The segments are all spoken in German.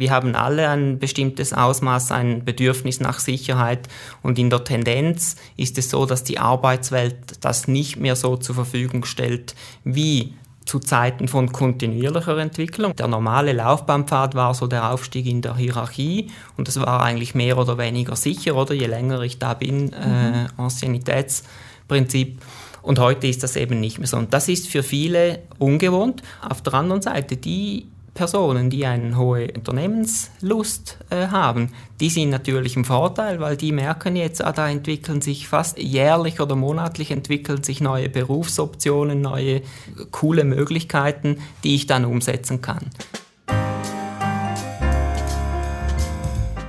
Wir haben alle ein bestimmtes Ausmaß, ein Bedürfnis nach Sicherheit und in der Tendenz ist es so, dass die Arbeitswelt das nicht mehr so zur Verfügung stellt wie zu Zeiten von kontinuierlicher Entwicklung. Der normale Laufbahnpfad war so der Aufstieg in der Hierarchie und das war eigentlich mehr oder weniger sicher, oder je länger ich da bin, äh, Anciennitätsprinzip. Und heute ist das eben nicht mehr so. Und das ist für viele ungewohnt. Auf der anderen Seite, die Personen, die eine hohe Unternehmenslust äh, haben, die sind natürlich im Vorteil, weil die merken jetzt, ah, da entwickeln sich fast jährlich oder monatlich entwickeln sich neue Berufsoptionen, neue coole Möglichkeiten, die ich dann umsetzen kann.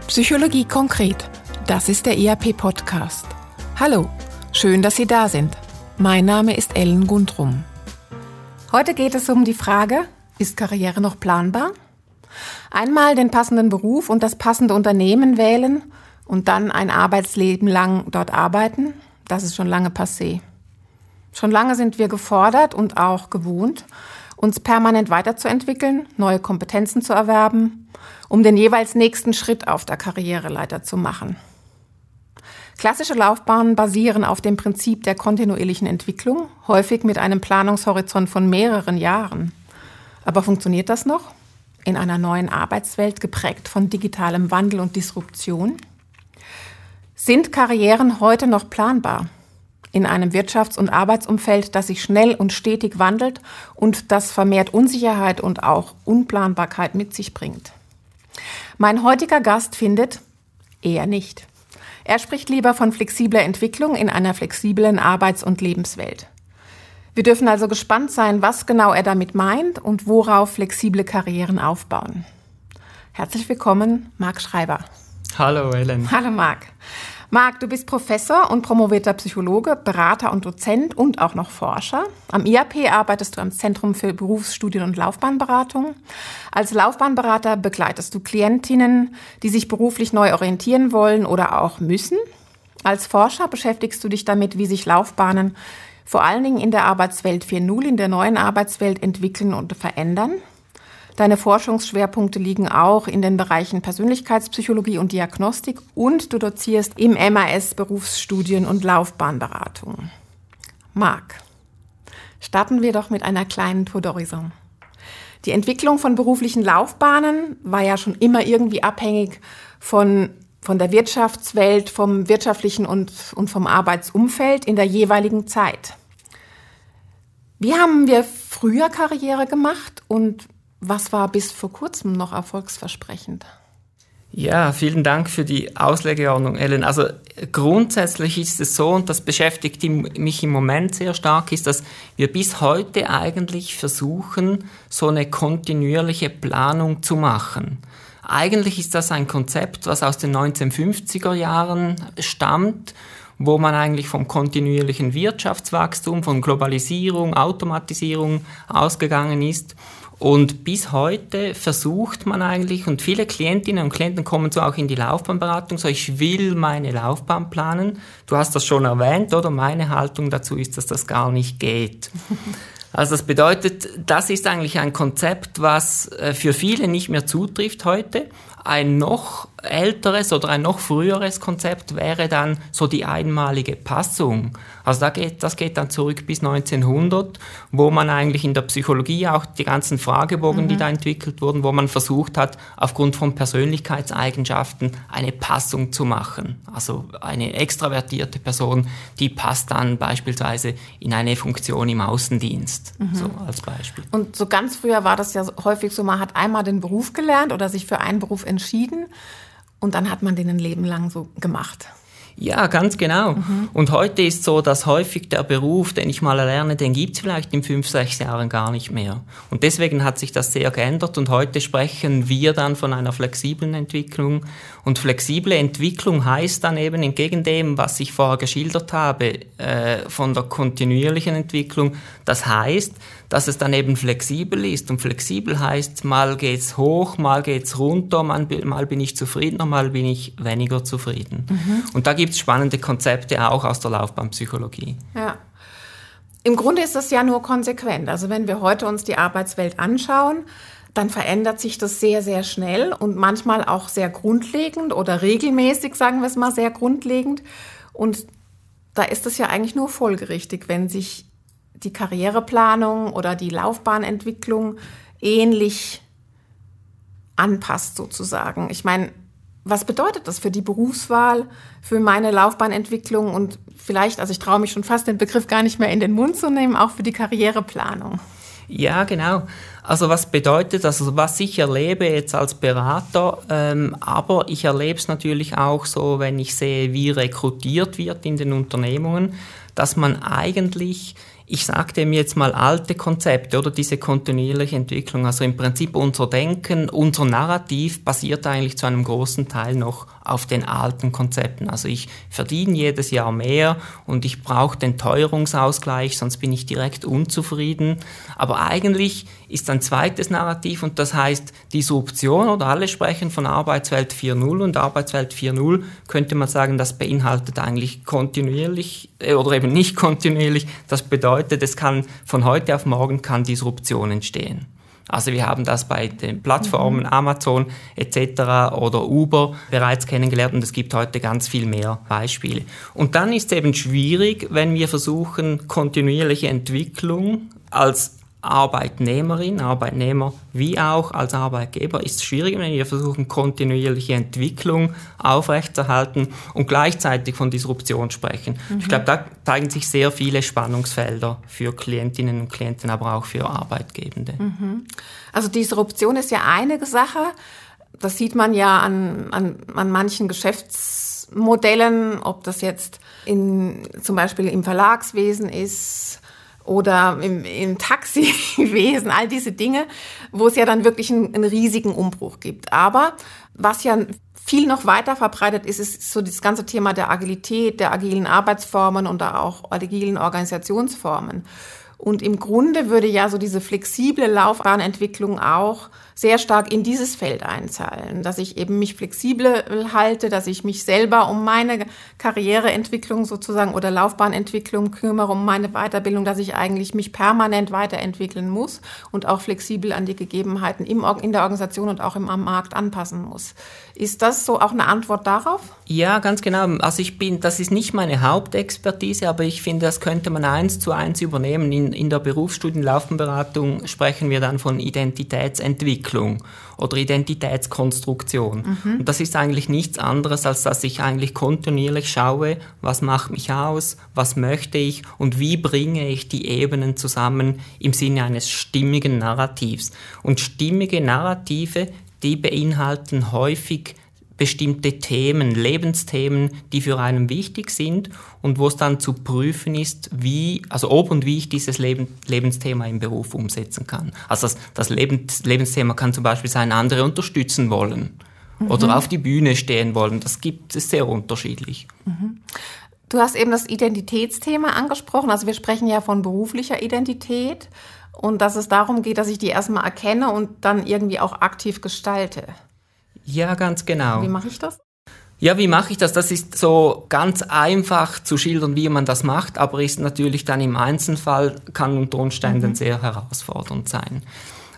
Psychologie konkret. Das ist der ERP Podcast. Hallo, schön, dass Sie da sind. Mein Name ist Ellen Gundrum. Heute geht es um die Frage, ist Karriere noch planbar? Einmal den passenden Beruf und das passende Unternehmen wählen und dann ein Arbeitsleben lang dort arbeiten, das ist schon lange passé. Schon lange sind wir gefordert und auch gewohnt, uns permanent weiterzuentwickeln, neue Kompetenzen zu erwerben, um den jeweils nächsten Schritt auf der Karriereleiter zu machen. Klassische Laufbahnen basieren auf dem Prinzip der kontinuierlichen Entwicklung, häufig mit einem Planungshorizont von mehreren Jahren. Aber funktioniert das noch? In einer neuen Arbeitswelt geprägt von digitalem Wandel und Disruption? Sind Karrieren heute noch planbar? In einem Wirtschafts- und Arbeitsumfeld, das sich schnell und stetig wandelt und das vermehrt Unsicherheit und auch Unplanbarkeit mit sich bringt. Mein heutiger Gast findet eher nicht. Er spricht lieber von flexibler Entwicklung in einer flexiblen Arbeits- und Lebenswelt. Wir dürfen also gespannt sein, was genau er damit meint und worauf flexible Karrieren aufbauen. Herzlich willkommen, Marc Schreiber. Hallo, Ellen. Hallo, Marc. Marc, du bist Professor und promovierter Psychologe, Berater und Dozent und auch noch Forscher. Am IAP arbeitest du am Zentrum für Berufsstudien und Laufbahnberatung. Als Laufbahnberater begleitest du Klientinnen, die sich beruflich neu orientieren wollen oder auch müssen. Als Forscher beschäftigst du dich damit, wie sich Laufbahnen vor allen Dingen in der Arbeitswelt 4.0, in der neuen Arbeitswelt entwickeln und verändern. Deine Forschungsschwerpunkte liegen auch in den Bereichen Persönlichkeitspsychologie und Diagnostik und du dozierst im MAS Berufsstudien und Laufbahnberatung. Marc, starten wir doch mit einer kleinen Tour d'horizon. Die Entwicklung von beruflichen Laufbahnen war ja schon immer irgendwie abhängig von, von der Wirtschaftswelt, vom wirtschaftlichen und, und vom Arbeitsumfeld in der jeweiligen Zeit. Wie haben wir früher Karriere gemacht und was war bis vor kurzem noch erfolgsversprechend? Ja, vielen Dank für die Auslegeordnung, Ellen. Also grundsätzlich ist es so, und das beschäftigt mich im Moment sehr stark, ist, dass wir bis heute eigentlich versuchen, so eine kontinuierliche Planung zu machen. Eigentlich ist das ein Konzept, was aus den 1950er Jahren stammt wo man eigentlich vom kontinuierlichen Wirtschaftswachstum, von Globalisierung, Automatisierung ausgegangen ist und bis heute versucht man eigentlich, und viele Klientinnen und Klienten kommen so auch in die Laufbahnberatung, so ich will meine Laufbahn planen. Du hast das schon erwähnt, oder? Meine Haltung dazu ist, dass das gar nicht geht. Also das bedeutet, das ist eigentlich ein Konzept, was äh, für viele nicht mehr zutrifft heute. Ein noch älteres oder ein noch früheres Konzept wäre dann so die einmalige Passung. Also da geht, das geht dann zurück bis 1900, wo man eigentlich in der Psychologie auch die ganzen Fragebogen, mhm. die da entwickelt wurden, wo man versucht hat, aufgrund von Persönlichkeitseigenschaften eine Passung zu machen. Also eine extravertierte Person, die passt dann beispielsweise in eine Funktion im Außendienst, mhm. so als Beispiel. Und so ganz früher war das ja häufig so, man hat einmal den Beruf gelernt oder sich für einen Beruf entschieden und dann hat man den ein Leben lang so gemacht. Ja, ganz genau. Mhm. Und heute ist so, dass häufig der Beruf, den ich mal erlerne, den gibt es vielleicht in fünf, sechs Jahren gar nicht mehr. Und deswegen hat sich das sehr geändert und heute sprechen wir dann von einer flexiblen Entwicklung. Und flexible Entwicklung heißt dann eben entgegen dem, was ich vorher geschildert habe, äh, von der kontinuierlichen Entwicklung, das heißt, dass es dann eben flexibel ist. Und flexibel heißt, mal geht's hoch, mal geht's runter, mal, mal bin ich zufriedener, mal bin ich weniger zufrieden. Mhm. Und da gibt es spannende Konzepte auch aus der Laufbahnpsychologie. Ja. Im Grunde ist das ja nur konsequent. Also wenn wir heute uns die Arbeitswelt anschauen, dann verändert sich das sehr, sehr schnell und manchmal auch sehr grundlegend oder regelmäßig, sagen wir es mal, sehr grundlegend. Und da ist es ja eigentlich nur folgerichtig, wenn sich die Karriereplanung oder die Laufbahnentwicklung ähnlich anpasst sozusagen. Ich meine, was bedeutet das für die Berufswahl, für meine Laufbahnentwicklung und vielleicht, also ich traue mich schon fast den Begriff gar nicht mehr in den Mund zu nehmen, auch für die Karriereplanung? Ja, genau. Also was bedeutet das? Also was ich erlebe jetzt als Berater, ähm, aber ich erlebe es natürlich auch so, wenn ich sehe, wie rekrutiert wird in den Unternehmungen, dass man eigentlich ich sagte mir jetzt mal alte Konzepte oder diese kontinuierliche Entwicklung. Also im Prinzip unser Denken, unser Narrativ basiert eigentlich zu einem großen Teil noch auf den alten Konzepten. Also ich verdiene jedes Jahr mehr und ich brauche den Teuerungsausgleich, sonst bin ich direkt unzufrieden. Aber eigentlich ist ein zweites Narrativ und das heißt Disruption oder alle sprechen von Arbeitswelt 4.0 und Arbeitswelt 4.0 könnte man sagen, das beinhaltet eigentlich kontinuierlich äh, oder eben nicht kontinuierlich. Das bedeutet, es kann von heute auf morgen kann Disruption entstehen. Also wir haben das bei den Plattformen mhm. Amazon etc. oder Uber bereits kennengelernt und es gibt heute ganz viel mehr Beispiele. Und dann ist es eben schwierig, wenn wir versuchen, kontinuierliche Entwicklung als Arbeitnehmerin, Arbeitnehmer wie auch als Arbeitgeber ist es schwierig, wenn wir versuchen, kontinuierliche Entwicklung aufrechtzuerhalten und gleichzeitig von Disruption sprechen. Mhm. Ich glaube, da zeigen sich sehr viele Spannungsfelder für Klientinnen und Klienten, aber auch für Arbeitgebende. Mhm. Also Disruption ist ja eine Sache. Das sieht man ja an, an, an manchen Geschäftsmodellen, ob das jetzt in, zum Beispiel im Verlagswesen ist oder im, im Taxiwesen, all diese Dinge, wo es ja dann wirklich einen, einen riesigen Umbruch gibt. Aber was ja viel noch weiter verbreitet ist, ist so das ganze Thema der Agilität, der agilen Arbeitsformen und auch agilen Organisationsformen. Und im Grunde würde ja so diese flexible Laufbahnentwicklung auch sehr stark in dieses Feld einzahlen, dass ich eben mich flexibel halte, dass ich mich selber um meine Karriereentwicklung sozusagen oder Laufbahnentwicklung kümmere, um meine Weiterbildung, dass ich eigentlich mich permanent weiterentwickeln muss und auch flexibel an die Gegebenheiten im, in der Organisation und auch im, am Markt anpassen muss. Ist das so auch eine Antwort darauf? Ja, ganz genau. Also ich bin, das ist nicht meine Hauptexpertise, aber ich finde, das könnte man eins zu eins übernehmen. In, in der Berufsstudienlaufbahnberatung sprechen wir dann von Identitätsentwicklung. Entwicklung oder Identitätskonstruktion. Mhm. Und das ist eigentlich nichts anderes, als dass ich eigentlich kontinuierlich schaue, was macht mich aus, was möchte ich und wie bringe ich die Ebenen zusammen im Sinne eines stimmigen Narrativs. Und stimmige Narrative, die beinhalten häufig bestimmte Themen, Lebensthemen, die für einen wichtig sind und wo es dann zu prüfen ist, wie, also ob und wie ich dieses Leben, Lebensthema im Beruf umsetzen kann. Also das, das Lebens, Lebensthema kann zum Beispiel sein, andere unterstützen wollen mhm. oder auf die Bühne stehen wollen. Das gibt es sehr unterschiedlich. Mhm. Du hast eben das Identitätsthema angesprochen. Also wir sprechen ja von beruflicher Identität und dass es darum geht, dass ich die erstmal erkenne und dann irgendwie auch aktiv gestalte. Ja, ganz genau. Wie mache ich das? Ja, wie mache ich das? Das ist so ganz einfach zu schildern, wie man das macht, aber ist natürlich dann im Einzelfall, kann unter Umständen mhm. sehr herausfordernd sein.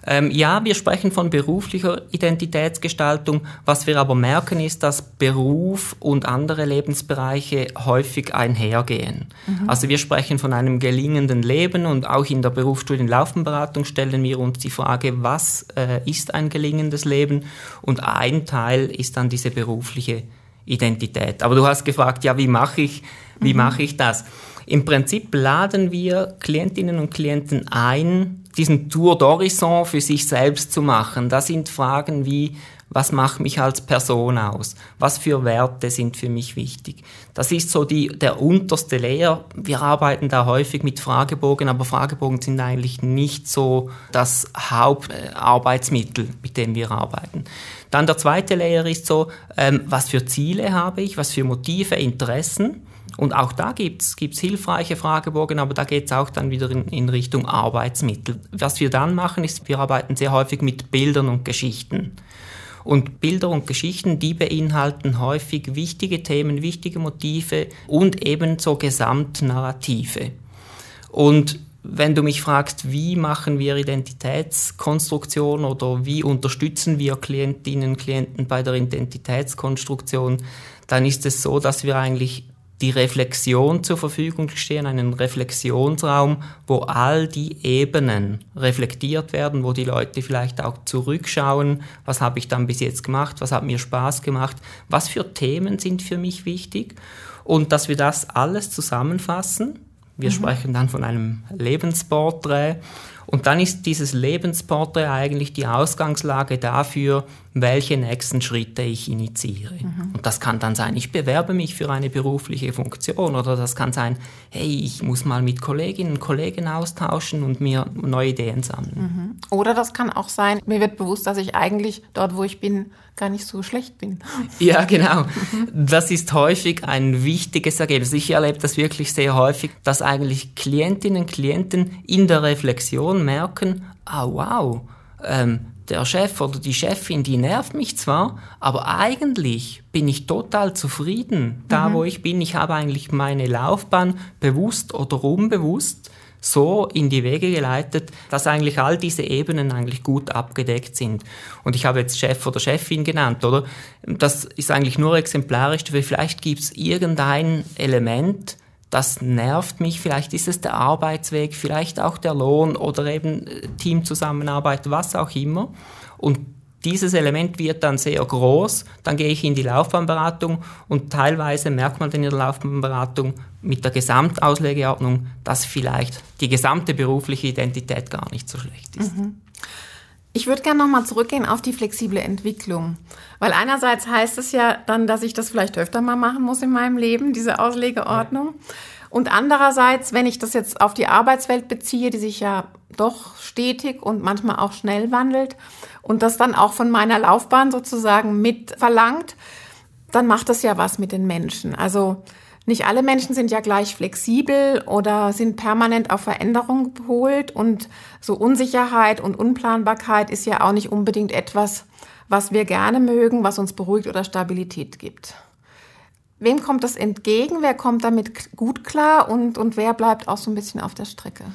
Ähm, ja, wir sprechen von beruflicher Identitätsgestaltung. Was wir aber merken, ist, dass Beruf und andere Lebensbereiche häufig einhergehen. Mhm. Also wir sprechen von einem gelingenden Leben und auch in der Berufsstudienlaufenberatung stellen wir uns die Frage, was äh, ist ein gelingendes Leben? Und ein Teil ist dann diese berufliche Identität. Aber du hast gefragt, ja, wie mache ich, wie mhm. mache ich das? Im Prinzip laden wir Klientinnen und Klienten ein, diesen Tour d'Horizon für sich selbst zu machen. Das sind Fragen wie, was macht mich als Person aus? Was für Werte sind für mich wichtig? Das ist so die, der unterste Layer. Wir arbeiten da häufig mit Fragebogen, aber Fragebogen sind eigentlich nicht so das Hauptarbeitsmittel, mit dem wir arbeiten. Dann der zweite Layer ist so, ähm, was für Ziele habe ich, was für Motive, Interessen. Und auch da gibt es hilfreiche Fragebogen, aber da geht es auch dann wieder in, in, Richtung Arbeitsmittel. Was wir dann machen, ist, wir arbeiten sehr häufig mit Bildern und Geschichten. Und Bilder und Geschichten, die beinhalten häufig wichtige Themen, wichtige Motive und ebenso Gesamtnarrative. Und wenn du mich fragst, wie machen wir Identitätskonstruktion oder wie unterstützen wir Klientinnen und Klienten bei der Identitätskonstruktion, dann ist es so, dass wir eigentlich die Reflexion zur Verfügung stehen, einen Reflexionsraum, wo all die Ebenen reflektiert werden, wo die Leute vielleicht auch zurückschauen, was habe ich dann bis jetzt gemacht, was hat mir Spaß gemacht, was für Themen sind für mich wichtig und dass wir das alles zusammenfassen. Wir mhm. sprechen dann von einem Lebensporträt und dann ist dieses Lebensporträt eigentlich die Ausgangslage dafür, welche nächsten Schritte ich initiiere. Mhm. Und das kann dann sein, ich bewerbe mich für eine berufliche Funktion oder das kann sein, hey, ich muss mal mit Kolleginnen und Kollegen austauschen und mir neue Ideen sammeln. Mhm. Oder das kann auch sein, mir wird bewusst, dass ich eigentlich dort, wo ich bin, gar nicht so schlecht bin. Ja, genau. Das ist häufig ein wichtiges Ergebnis. Ich erlebe das wirklich sehr häufig, dass eigentlich Klientinnen und Klienten in der Reflexion merken, ah oh, wow, ähm, der Chef oder die Chefin, die nervt mich zwar, aber eigentlich bin ich total zufrieden da, mhm. wo ich bin. Ich habe eigentlich meine Laufbahn bewusst oder unbewusst so in die Wege geleitet, dass eigentlich all diese Ebenen eigentlich gut abgedeckt sind. Und ich habe jetzt Chef oder Chefin genannt, oder? Das ist eigentlich nur exemplarisch, weil vielleicht gibt es irgendein Element, das nervt mich, vielleicht ist es der Arbeitsweg, vielleicht auch der Lohn oder eben äh, Teamzusammenarbeit, was auch immer. Und dieses Element wird dann sehr groß, dann gehe ich in die Laufbahnberatung und teilweise merkt man dann in der Laufbahnberatung mit der Gesamtauslegeordnung, dass vielleicht die gesamte berufliche Identität gar nicht so schlecht ist. Mhm. Ich würde gerne nochmal zurückgehen auf die flexible Entwicklung. Weil einerseits heißt es ja dann, dass ich das vielleicht öfter mal machen muss in meinem Leben, diese Auslegeordnung. Ja. Und andererseits, wenn ich das jetzt auf die Arbeitswelt beziehe, die sich ja doch stetig und manchmal auch schnell wandelt und das dann auch von meiner Laufbahn sozusagen mit verlangt, dann macht das ja was mit den Menschen. Also nicht alle Menschen sind ja gleich flexibel oder sind permanent auf Veränderung geholt und so Unsicherheit und Unplanbarkeit ist ja auch nicht unbedingt etwas, was wir gerne mögen, was uns beruhigt oder Stabilität gibt. Wem kommt das entgegen? Wer kommt damit gut klar und, und wer bleibt auch so ein bisschen auf der Strecke?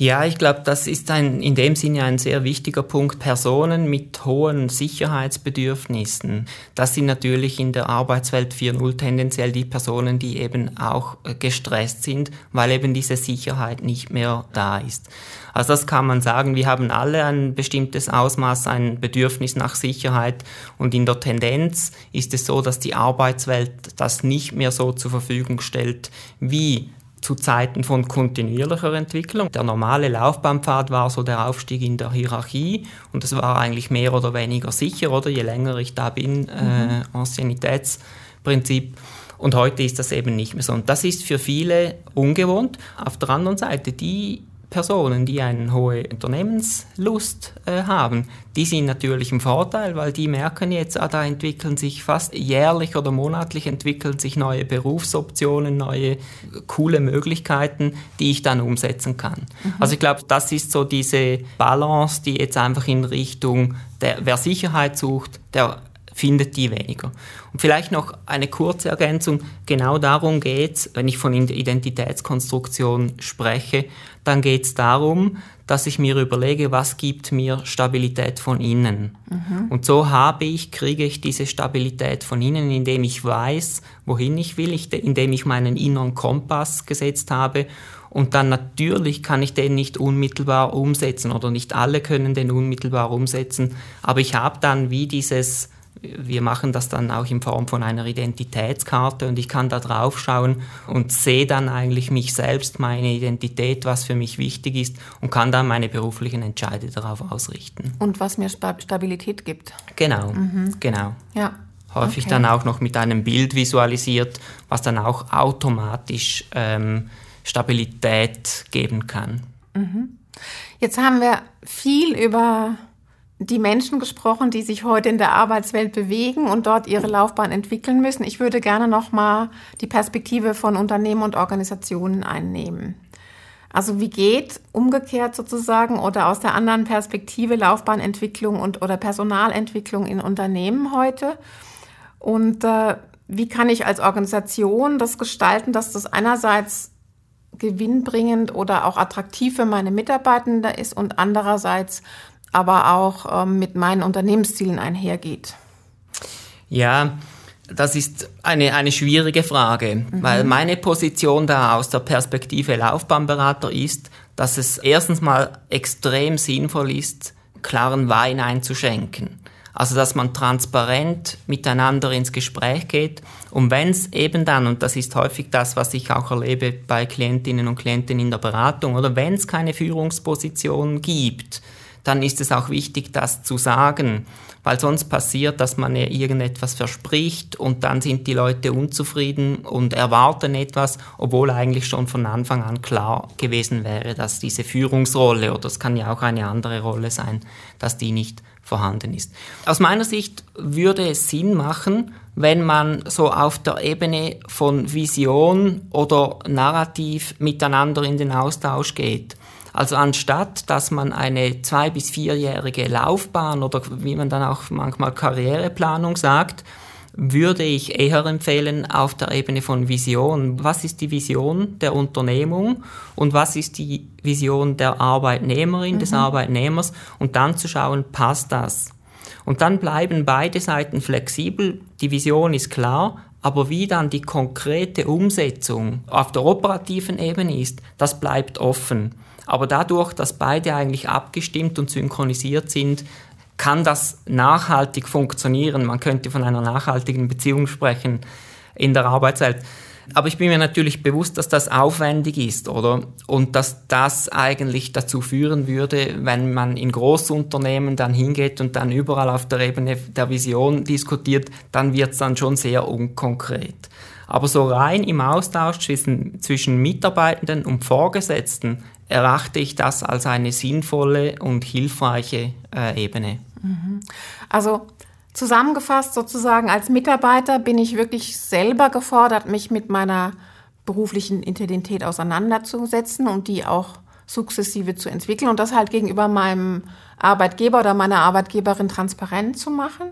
Ja, ich glaube, das ist ein, in dem Sinne ein sehr wichtiger Punkt. Personen mit hohen Sicherheitsbedürfnissen, das sind natürlich in der Arbeitswelt 4.0 tendenziell die Personen, die eben auch äh, gestresst sind, weil eben diese Sicherheit nicht mehr da ist. Also das kann man sagen, wir haben alle ein bestimmtes Ausmaß, ein Bedürfnis nach Sicherheit und in der Tendenz ist es so, dass die Arbeitswelt das nicht mehr so zur Verfügung stellt, wie zu Zeiten von kontinuierlicher Entwicklung. Der normale Laufbahnpfad war so der Aufstieg in der Hierarchie und es war eigentlich mehr oder weniger sicher, oder je länger ich da bin, äh, mhm. Anciennitätsprinzip. Und heute ist das eben nicht mehr so. Und das ist für viele ungewohnt. Auf der anderen Seite, die Personen, die eine hohe Unternehmenslust äh, haben, die sind natürlich im Vorteil, weil die merken jetzt, ah, da entwickeln sich fast jährlich oder monatlich entwickeln sich neue Berufsoptionen, neue coole Möglichkeiten, die ich dann umsetzen kann. Mhm. Also ich glaube, das ist so diese Balance, die jetzt einfach in Richtung, der, wer Sicherheit sucht, der findet die weniger. Und vielleicht noch eine kurze Ergänzung, genau darum geht es, wenn ich von Identitätskonstruktion spreche, dann geht es darum, dass ich mir überlege, was gibt mir Stabilität von innen. Mhm. Und so habe ich, kriege ich diese Stabilität von innen, indem ich weiß, wohin ich will, indem ich meinen inneren Kompass gesetzt habe und dann natürlich kann ich den nicht unmittelbar umsetzen oder nicht alle können den unmittelbar umsetzen, aber ich habe dann wie dieses wir machen das dann auch in Form von einer Identitätskarte und ich kann da drauf schauen und sehe dann eigentlich mich selbst, meine Identität, was für mich wichtig ist und kann dann meine beruflichen Entscheide darauf ausrichten. Und was mir Stabilität gibt. Genau, mhm. genau. Ja. Häufig okay. dann auch noch mit einem Bild visualisiert, was dann auch automatisch ähm, Stabilität geben kann. Mhm. Jetzt haben wir viel über die Menschen gesprochen, die sich heute in der Arbeitswelt bewegen und dort ihre Laufbahn entwickeln müssen. Ich würde gerne noch mal die Perspektive von Unternehmen und Organisationen einnehmen. Also wie geht umgekehrt sozusagen oder aus der anderen Perspektive Laufbahnentwicklung und oder Personalentwicklung in Unternehmen heute? Und äh, wie kann ich als Organisation das gestalten, dass das einerseits gewinnbringend oder auch attraktiv für meine Mitarbeitenden ist und andererseits aber auch ähm, mit meinen Unternehmenszielen einhergeht? Ja, das ist eine, eine schwierige Frage, mhm. weil meine Position da aus der Perspektive Laufbahnberater ist, dass es erstens mal extrem sinnvoll ist, klaren Wein einzuschenken. Also dass man transparent miteinander ins Gespräch geht und wenn es eben dann, und das ist häufig das, was ich auch erlebe bei Klientinnen und Klienten in der Beratung, oder wenn es keine Führungsposition gibt, dann ist es auch wichtig, das zu sagen, weil sonst passiert, dass man irgendetwas verspricht und dann sind die Leute unzufrieden und erwarten etwas, obwohl eigentlich schon von Anfang an klar gewesen wäre, dass diese Führungsrolle, oder es kann ja auch eine andere Rolle sein, dass die nicht vorhanden ist. Aus meiner Sicht würde es Sinn machen, wenn man so auf der Ebene von Vision oder Narrativ miteinander in den Austausch geht. Also anstatt, dass man eine zwei- bis vierjährige Laufbahn oder wie man dann auch manchmal Karriereplanung sagt, würde ich eher empfehlen auf der Ebene von Vision. Was ist die Vision der Unternehmung und was ist die Vision der Arbeitnehmerin, mhm. des Arbeitnehmers und dann zu schauen, passt das? Und dann bleiben beide Seiten flexibel. Die Vision ist klar, aber wie dann die konkrete Umsetzung auf der operativen Ebene ist, das bleibt offen. Aber dadurch, dass beide eigentlich abgestimmt und synchronisiert sind, kann das nachhaltig funktionieren. Man könnte von einer nachhaltigen Beziehung sprechen in der Arbeitswelt. Aber ich bin mir natürlich bewusst, dass das aufwendig ist, oder? Und dass das eigentlich dazu führen würde, wenn man in Großunternehmen dann hingeht und dann überall auf der Ebene der Vision diskutiert, dann wird es dann schon sehr unkonkret. Aber so rein im Austausch zwischen, zwischen Mitarbeitenden und Vorgesetzten erachte ich das als eine sinnvolle und hilfreiche äh, Ebene. Mhm. Also zusammengefasst sozusagen, als Mitarbeiter bin ich wirklich selber gefordert, mich mit meiner beruflichen Identität auseinanderzusetzen und die auch sukzessive zu entwickeln und das halt gegenüber meinem Arbeitgeber oder meiner Arbeitgeberin transparent zu machen.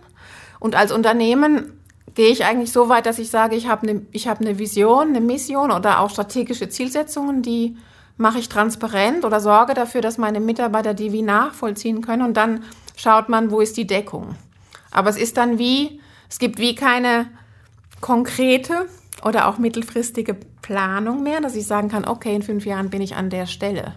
Und als Unternehmen gehe ich eigentlich so weit, dass ich sage, ich habe eine, ich habe eine Vision, eine Mission oder auch strategische Zielsetzungen, die mache ich transparent oder sorge dafür, dass meine Mitarbeiter die wie nachvollziehen können und dann schaut man, wo ist die Deckung. Aber es ist dann wie, es gibt wie keine konkrete oder auch mittelfristige Planung mehr, dass ich sagen kann, okay, in fünf Jahren bin ich an der Stelle.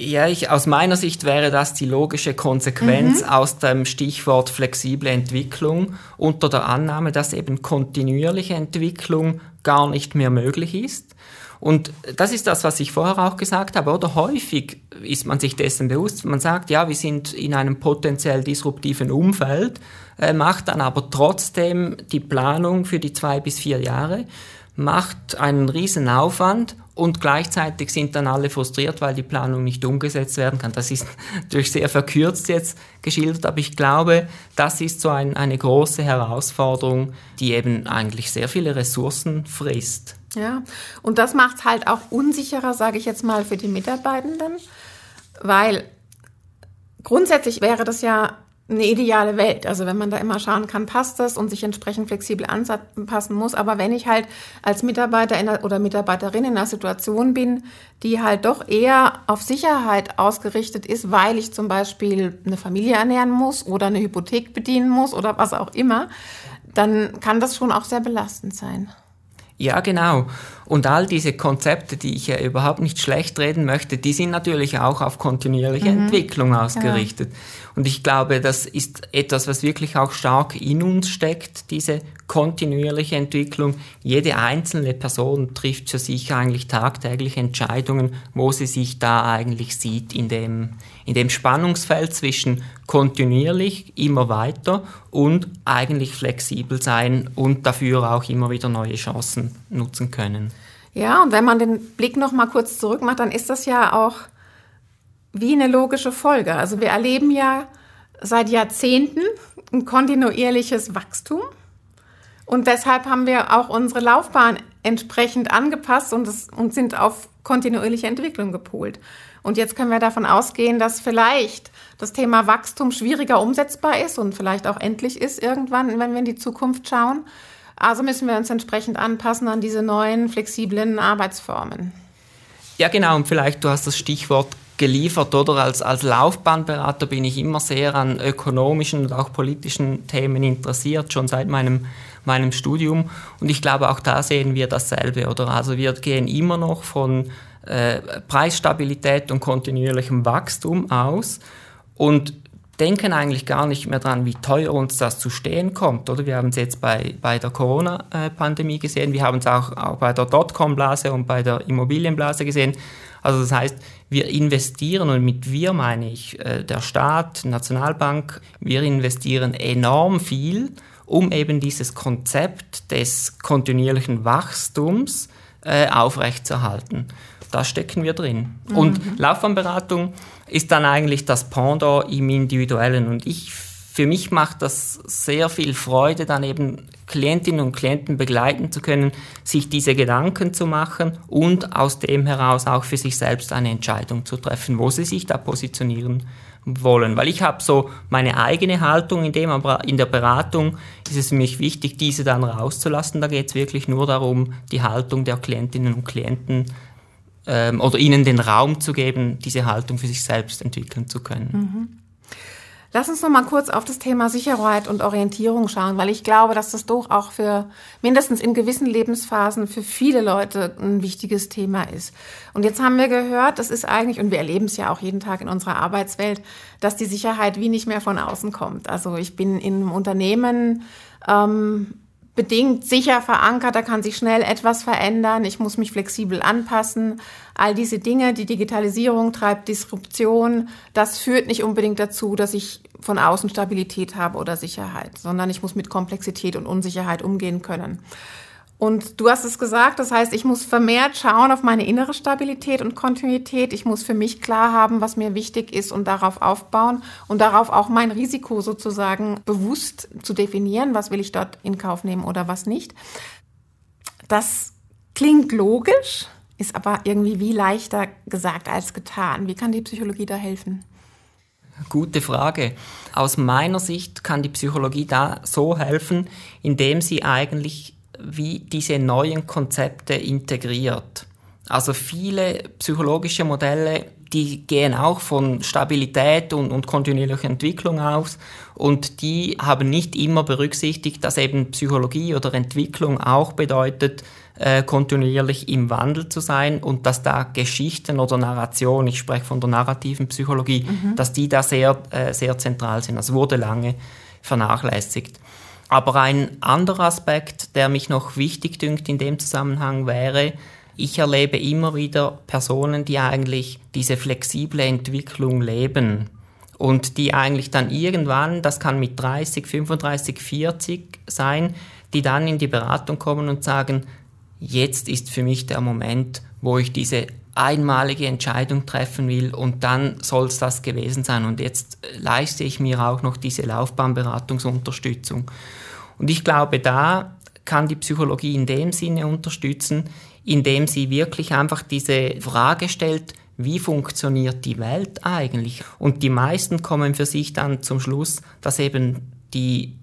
Ja, ich, aus meiner Sicht wäre das die logische Konsequenz mhm. aus dem Stichwort flexible Entwicklung unter der Annahme, dass eben kontinuierliche Entwicklung gar nicht mehr möglich ist. Und das ist das, was ich vorher auch gesagt habe, oder häufig ist man sich dessen bewusst. Man sagt, ja, wir sind in einem potenziell disruptiven Umfeld, äh, macht dann aber trotzdem die Planung für die zwei bis vier Jahre, macht einen riesen Aufwand und gleichzeitig sind dann alle frustriert, weil die Planung nicht umgesetzt werden kann. Das ist natürlich sehr verkürzt jetzt geschildert, aber ich glaube, das ist so ein, eine große Herausforderung, die eben eigentlich sehr viele Ressourcen frisst. Ja, und das macht es halt auch unsicherer, sage ich jetzt mal, für die Mitarbeitenden, weil grundsätzlich wäre das ja eine ideale Welt. Also wenn man da immer schauen kann, passt das und sich entsprechend flexibel anpassen muss. Aber wenn ich halt als Mitarbeiter der, oder Mitarbeiterin in einer Situation bin, die halt doch eher auf Sicherheit ausgerichtet ist, weil ich zum Beispiel eine Familie ernähren muss oder eine Hypothek bedienen muss oder was auch immer, dann kann das schon auch sehr belastend sein. Ja, genau. Und all diese Konzepte, die ich ja überhaupt nicht schlecht reden möchte, die sind natürlich auch auf kontinuierliche mhm. Entwicklung ausgerichtet. Ja. Und ich glaube, das ist etwas, was wirklich auch stark in uns steckt, diese kontinuierliche Entwicklung. Jede einzelne Person trifft für sich eigentlich tagtäglich Entscheidungen, wo sie sich da eigentlich sieht in dem, in dem Spannungsfeld zwischen kontinuierlich immer weiter und eigentlich flexibel sein und dafür auch immer wieder neue Chancen nutzen können. Ja, und wenn man den Blick noch mal kurz zurück macht, dann ist das ja auch wie eine logische Folge. Also wir erleben ja seit Jahrzehnten ein kontinuierliches Wachstum und deshalb haben wir auch unsere Laufbahn entsprechend angepasst und, das, und sind auf kontinuierliche Entwicklung gepolt. Und jetzt können wir davon ausgehen, dass vielleicht das Thema Wachstum schwieriger umsetzbar ist und vielleicht auch endlich ist irgendwann, wenn wir in die Zukunft schauen. Also müssen wir uns entsprechend anpassen an diese neuen flexiblen Arbeitsformen. Ja, genau. Und vielleicht, du hast das Stichwort geliefert, oder? Als, als Laufbahnberater bin ich immer sehr an ökonomischen und auch politischen Themen interessiert, schon seit meinem, meinem Studium. Und ich glaube, auch da sehen wir dasselbe, oder? Also wir gehen immer noch von äh, Preisstabilität und kontinuierlichem Wachstum aus und denken eigentlich gar nicht mehr daran, wie teuer uns das zu stehen kommt. Oder? Wir haben es jetzt bei, bei der Corona-Pandemie gesehen, wir haben es auch, auch bei der Dotcom-Blase und bei der Immobilienblase gesehen. Also das heißt, wir investieren und mit wir meine ich äh, der Staat, Nationalbank, wir investieren enorm viel, um eben dieses Konzept des kontinuierlichen Wachstums äh, aufrechtzuerhalten. Da stecken wir drin. Mhm. Und Laufbahnberatung ist dann eigentlich das Pendant im Individuellen. Und ich, für mich macht das sehr viel Freude, dann eben Klientinnen und Klienten begleiten zu können, sich diese Gedanken zu machen und aus dem heraus auch für sich selbst eine Entscheidung zu treffen, wo sie sich da positionieren wollen. Weil ich habe so meine eigene Haltung in dem, aber in der Beratung ist es für mich wichtig, diese dann rauszulassen. Da geht es wirklich nur darum, die Haltung der Klientinnen und Klienten ähm, oder ihnen den Raum zu geben, diese Haltung für sich selbst entwickeln zu können. Mhm. Lass uns noch mal kurz auf das Thema Sicherheit und Orientierung schauen, weil ich glaube, dass das doch auch für mindestens in gewissen Lebensphasen für viele Leute ein wichtiges Thema ist. Und jetzt haben wir gehört, das ist eigentlich, und wir erleben es ja auch jeden Tag in unserer Arbeitswelt, dass die Sicherheit wie nicht mehr von außen kommt. Also ich bin in einem Unternehmen, ähm, bedingt sicher verankert, da kann sich schnell etwas verändern, ich muss mich flexibel anpassen. All diese Dinge, die Digitalisierung treibt Disruption, das führt nicht unbedingt dazu, dass ich von außen Stabilität habe oder Sicherheit, sondern ich muss mit Komplexität und Unsicherheit umgehen können. Und du hast es gesagt, das heißt, ich muss vermehrt schauen auf meine innere Stabilität und Kontinuität. Ich muss für mich klar haben, was mir wichtig ist und darauf aufbauen und darauf auch mein Risiko sozusagen bewusst zu definieren, was will ich dort in Kauf nehmen oder was nicht. Das klingt logisch, ist aber irgendwie wie leichter gesagt als getan. Wie kann die Psychologie da helfen? Gute Frage. Aus meiner Sicht kann die Psychologie da so helfen, indem sie eigentlich wie diese neuen Konzepte integriert. Also viele psychologische Modelle, die gehen auch von Stabilität und, und kontinuierlicher Entwicklung aus und die haben nicht immer berücksichtigt, dass eben Psychologie oder Entwicklung auch bedeutet, äh, kontinuierlich im Wandel zu sein und dass da Geschichten oder Narration, ich spreche von der narrativen Psychologie, mhm. dass die da sehr, äh, sehr zentral sind. Das wurde lange vernachlässigt. Aber ein anderer Aspekt, der mich noch wichtig dünkt in dem Zusammenhang wäre, ich erlebe immer wieder Personen, die eigentlich diese flexible Entwicklung leben und die eigentlich dann irgendwann, das kann mit 30, 35, 40 sein, die dann in die Beratung kommen und sagen, jetzt ist für mich der Moment, wo ich diese einmalige Entscheidung treffen will und dann soll es das gewesen sein. Und jetzt leiste ich mir auch noch diese Laufbahnberatungsunterstützung. Und ich glaube, da kann die Psychologie in dem Sinne unterstützen, indem sie wirklich einfach diese Frage stellt, wie funktioniert die Welt eigentlich? Und die meisten kommen für sich dann zum Schluss, dass eben die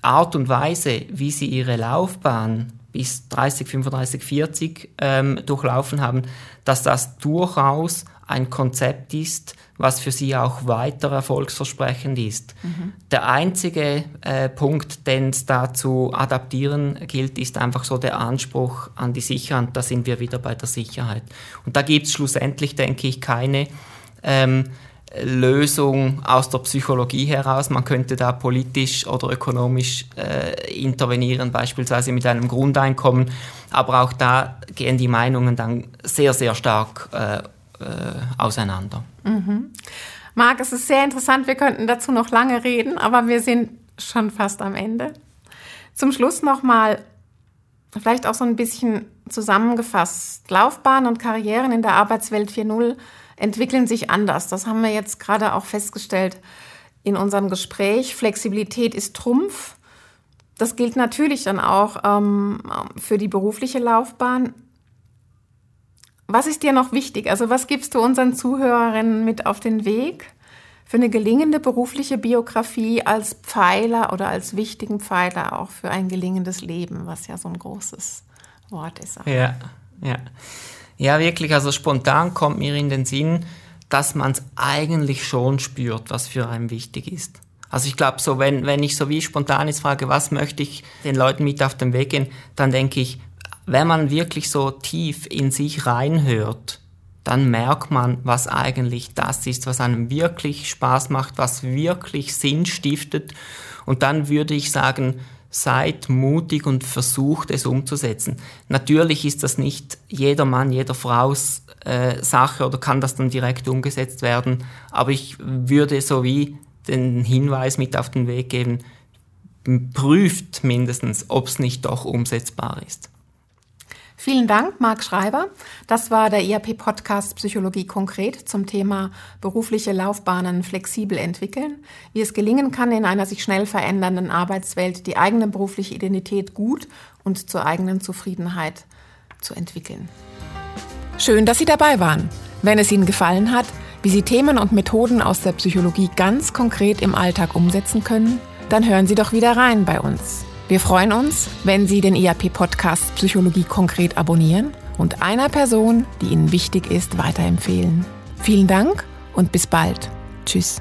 Art und Weise, wie sie ihre Laufbahn bis 30, 35, 40 ähm, durchlaufen haben, dass das durchaus ein Konzept ist, was für sie auch weiter erfolgsversprechend ist. Mhm. Der einzige äh, Punkt, den es da zu adaptieren gilt, ist einfach so der Anspruch an die Sicherheit. Da sind wir wieder bei der Sicherheit. Und da gibt es schlussendlich, denke ich, keine ähm, Lösung aus der Psychologie heraus. Man könnte da politisch oder ökonomisch äh, intervenieren, beispielsweise mit einem Grundeinkommen. Aber auch da gehen die Meinungen dann sehr, sehr stark äh, äh, auseinander. Mhm. Marc, es ist sehr interessant. Wir könnten dazu noch lange reden, aber wir sind schon fast am Ende. Zum Schluss nochmal vielleicht auch so ein bisschen zusammengefasst. Laufbahn und Karrieren in der Arbeitswelt 4.0 entwickeln sich anders. Das haben wir jetzt gerade auch festgestellt in unserem Gespräch. Flexibilität ist Trumpf. Das gilt natürlich dann auch ähm, für die berufliche Laufbahn. Was ist dir noch wichtig? Also was gibst du unseren Zuhörerinnen mit auf den Weg für eine gelingende berufliche Biografie als Pfeiler oder als wichtigen Pfeiler auch für ein gelingendes Leben, was ja so ein großes Wort ist. Ja, ja. Ja, wirklich, also spontan kommt mir in den Sinn, dass man es eigentlich schon spürt, was für einen wichtig ist. Also ich glaube, so wenn, wenn ich so wie spontan jetzt frage, was möchte ich den Leuten mit auf den Weg gehen, dann denke ich, wenn man wirklich so tief in sich reinhört, dann merkt man, was eigentlich das ist, was einem wirklich Spaß macht, was wirklich Sinn stiftet. Und dann würde ich sagen, seid mutig und versucht es umzusetzen. Natürlich ist das nicht jeder Mann, jeder Frau's äh, Sache oder kann das dann direkt umgesetzt werden, aber ich würde so wie den Hinweis mit auf den Weg geben, prüft mindestens, ob es nicht doch umsetzbar ist. Vielen Dank, Marc Schreiber. Das war der ERP-Podcast Psychologie konkret zum Thema berufliche Laufbahnen flexibel entwickeln, wie es gelingen kann, in einer sich schnell verändernden Arbeitswelt die eigene berufliche Identität gut und zur eigenen Zufriedenheit zu entwickeln. Schön, dass Sie dabei waren. Wenn es Ihnen gefallen hat, wie Sie Themen und Methoden aus der Psychologie ganz konkret im Alltag umsetzen können, dann hören Sie doch wieder rein bei uns. Wir freuen uns, wenn Sie den ERP-Podcast Psychologie konkret abonnieren und einer Person, die Ihnen wichtig ist, weiterempfehlen. Vielen Dank und bis bald. Tschüss.